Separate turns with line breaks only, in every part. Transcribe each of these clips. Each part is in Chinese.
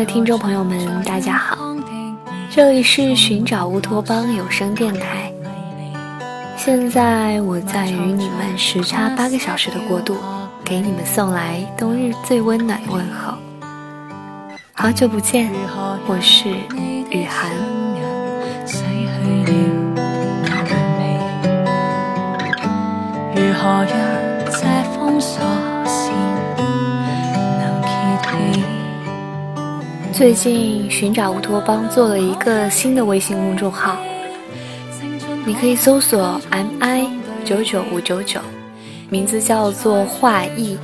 的听众朋友们，大家好，这里是寻找乌托邦有声电台。现在我在与你们时差八个小时的国度，给你们送来冬日最温暖的问候。好久不见，我是雨涵。如何最近寻找乌托邦做了一个新的微信公众号，你可以搜索 mi 九九五九九，名字叫做画意，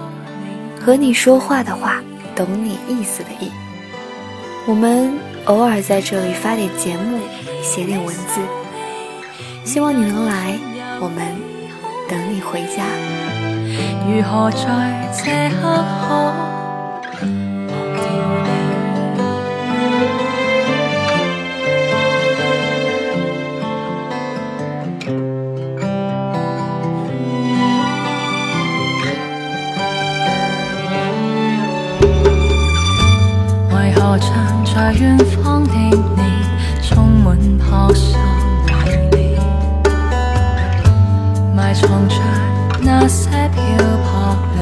和你说话的话，懂你意思的意。我们偶尔在这里发点节目，写点文字，希望你能来，我们等你回家。如何在这刻可在远方的你，充满破碎离，埋藏着那些漂泊离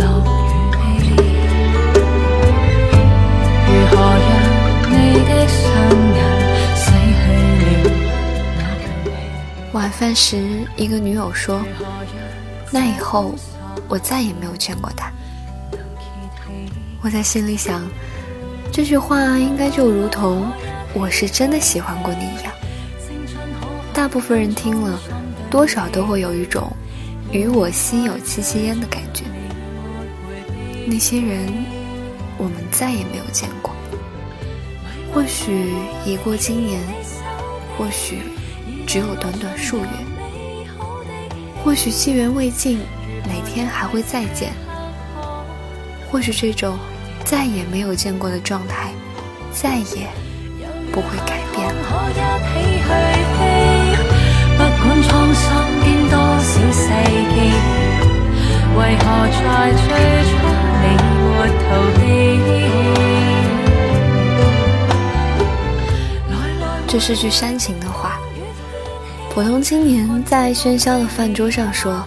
落雨悲。如何让你的双眼洗去了那晚饭时，一个女友说：“那以后，我再也没有见过他。”我在心里想。这句话应该就如同我是真的喜欢过你一样。大部分人听了，多少都会有一种与我心有戚戚焉的感觉。那些人，我们再也没有见过。或许已过今年，或许只有短短数月，或许机缘未尽，哪天还会再见。或许这种。再也没有见过的状态，再也不会改变了。这是句煽情的话。普通青年在喧嚣的饭桌上说，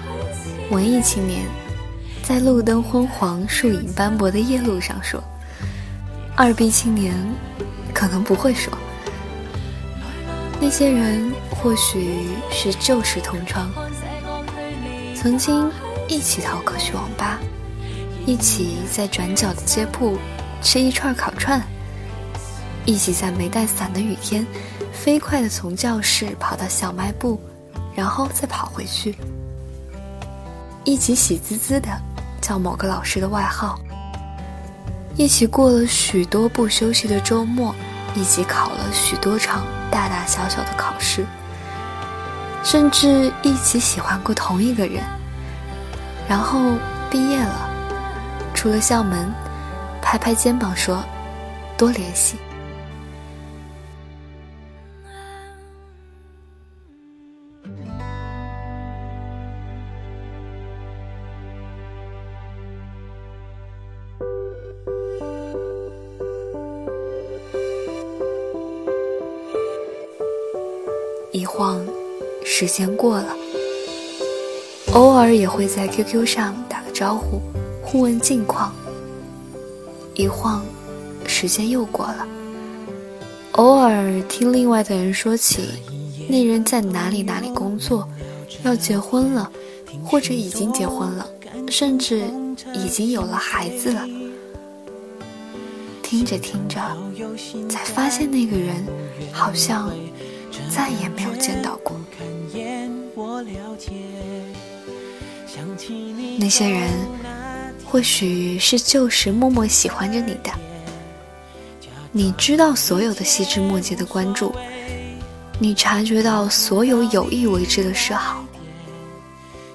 文艺青年。在路灯昏黄、树影斑驳的夜路上说，二逼青年可能不会说。那些人或许是旧时同窗，曾经一起逃课去网吧，一起在转角的街铺吃一串烤串，一起在没带伞的雨天，飞快地从教室跑到小卖部，然后再跑回去，一起喜滋滋的。叫某个老师的外号，一起过了许多不休息的周末，一起考了许多场大大小小的考试，甚至一起喜欢过同一个人，然后毕业了，出了校门，拍拍肩膀说：“多联系。”一晃，时间过了，偶尔也会在 QQ 上打个招呼，互问近况。一晃，时间又过了，偶尔听另外的人说起那人在哪里哪里工作，要结婚了，或者已经结婚了，甚至已经有了孩子了。听着听着，才发现那个人好像。再也没有见到过那些人，或许是旧时默默喜欢着你的。你知道所有的细枝末节的关注，你察觉到所有有意为之的示好，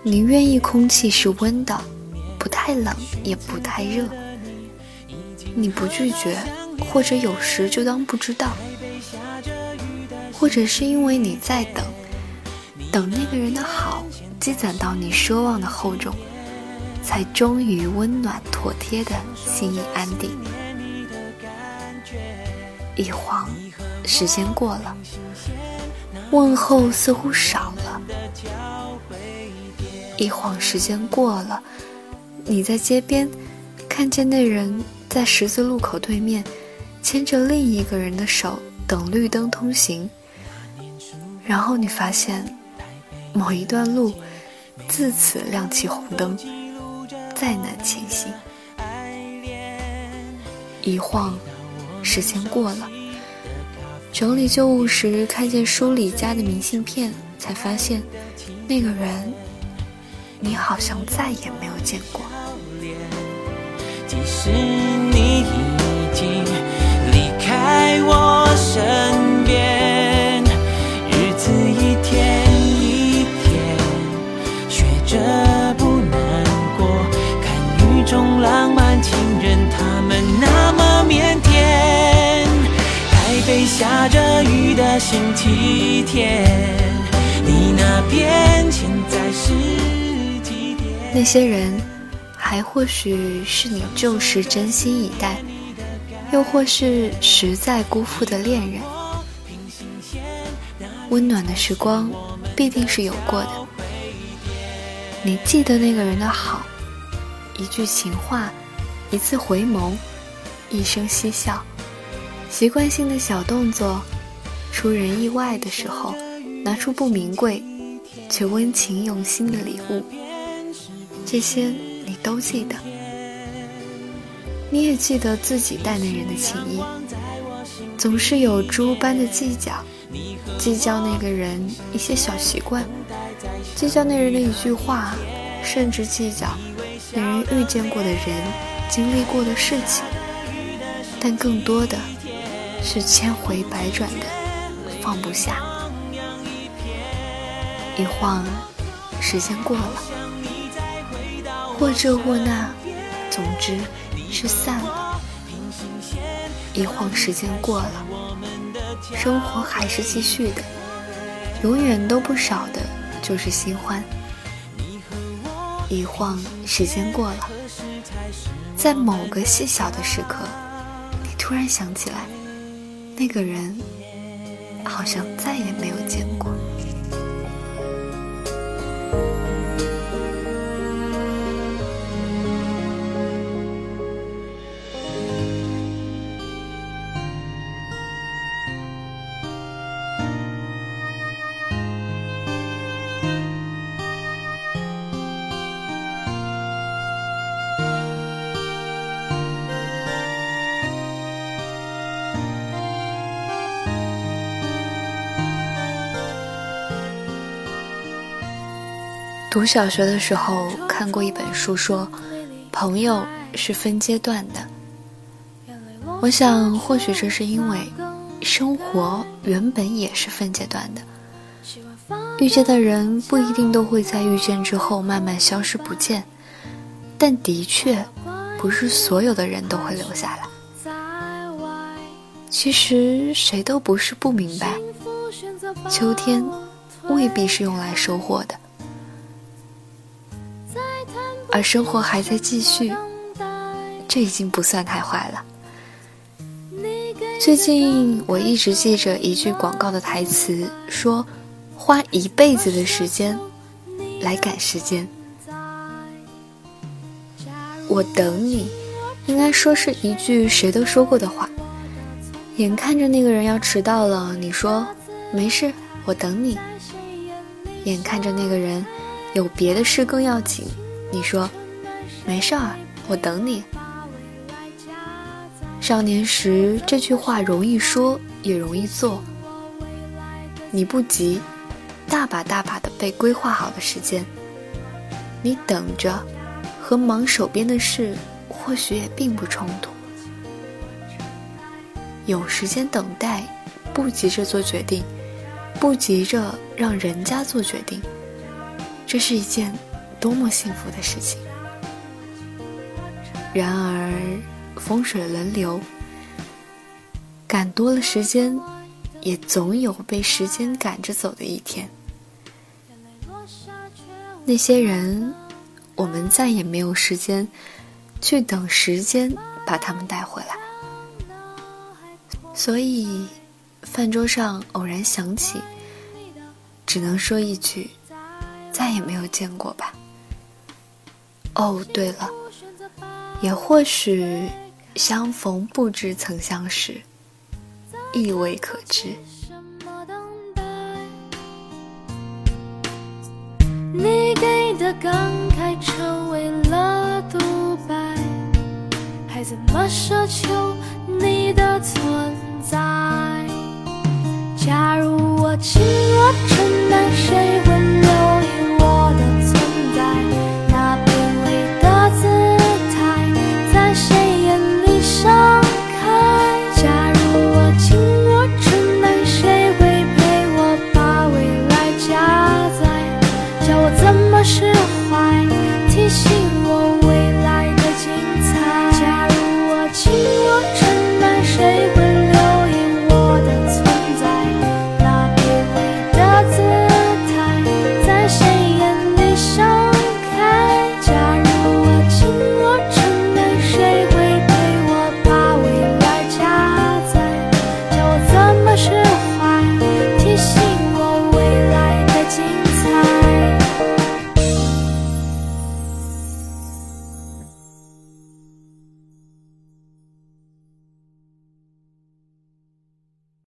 你愿意空气是温的，不太冷也不太热，你不拒绝，或者有时就当不知道。或者是因为你在等，等那个人的好积攒到你奢望的厚重，才终于温暖妥帖的心意安定。一晃，时间过了，问候似乎少了。一晃，时间过了，你在街边看见那人在十字路口对面牵着另一个人的手等绿灯通行，然后你发现某一段路自此亮起红灯，再难前行。一晃，时间过了。整理旧物时，看见书里夹的明信片，才发现，那个人，你好像再也没有见过。即使你已经离开我身看雨中浪漫情人，他们那么腼腆。台北下着雨的星期天，你那边现在是几点？那些人，还或许是你旧时真心以待，又或是实在辜负的恋人。温暖的时光，必定是有过的。你记得那个人的好，一句情话，一次回眸。一声嬉笑，习惯性的小动作，出人意外的时候，拿出不名贵却温情用心的礼物，这些你都记得。你也记得自己待那人的情谊，总是有猪般的计较，计较那个人一些小习惯，计较那人的一句话，甚至计较遇见过的人，经历过的事情。但更多的是千回百转的放不下，一晃，时间过了，或这或那，总之是散了。一晃，时间过了，生活还是继续的，永远都不少的就是新欢。一晃，时间过了，在某个细小的时刻。你突然想起来，那个人好像再也没有见过。读小学的时候看过一本书，说朋友是分阶段的。我想，或许这是因为生活原本也是分阶段的。遇见的人不一定都会在遇见之后慢慢消失不见，但的确不是所有的人都会留下来。其实谁都不是不明白，秋天未必是用来收获的。而生活还在继续，这已经不算太坏了。最近我一直记着一句广告的台词，说：“花一辈子的时间来赶时间。”我等你，应该说是一句谁都说过的话。眼看着那个人要迟到了，你说：“没事，我等你。”眼看着那个人有别的事更要紧。你说，没事儿，我等你。少年时这句话容易说，也容易做。你不急，大把大把的被规划好的时间，你等着，和忙手边的事或许也并不冲突。有时间等待，不急着做决定，不急着让人家做决定，这是一件。多么幸福的事情！然而，风水轮流，赶多了时间，也总有被时间赶着走的一天。那些人，我们再也没有时间去等时间把他们带回来。所以，饭桌上偶然想起，只能说一句：再也没有见过吧。哦，对了，也或许相逢不知曾相识，亦未可知。
你给的感慨成为了独白，还怎么奢求你的存？在。假如我轻若尘埃，谁？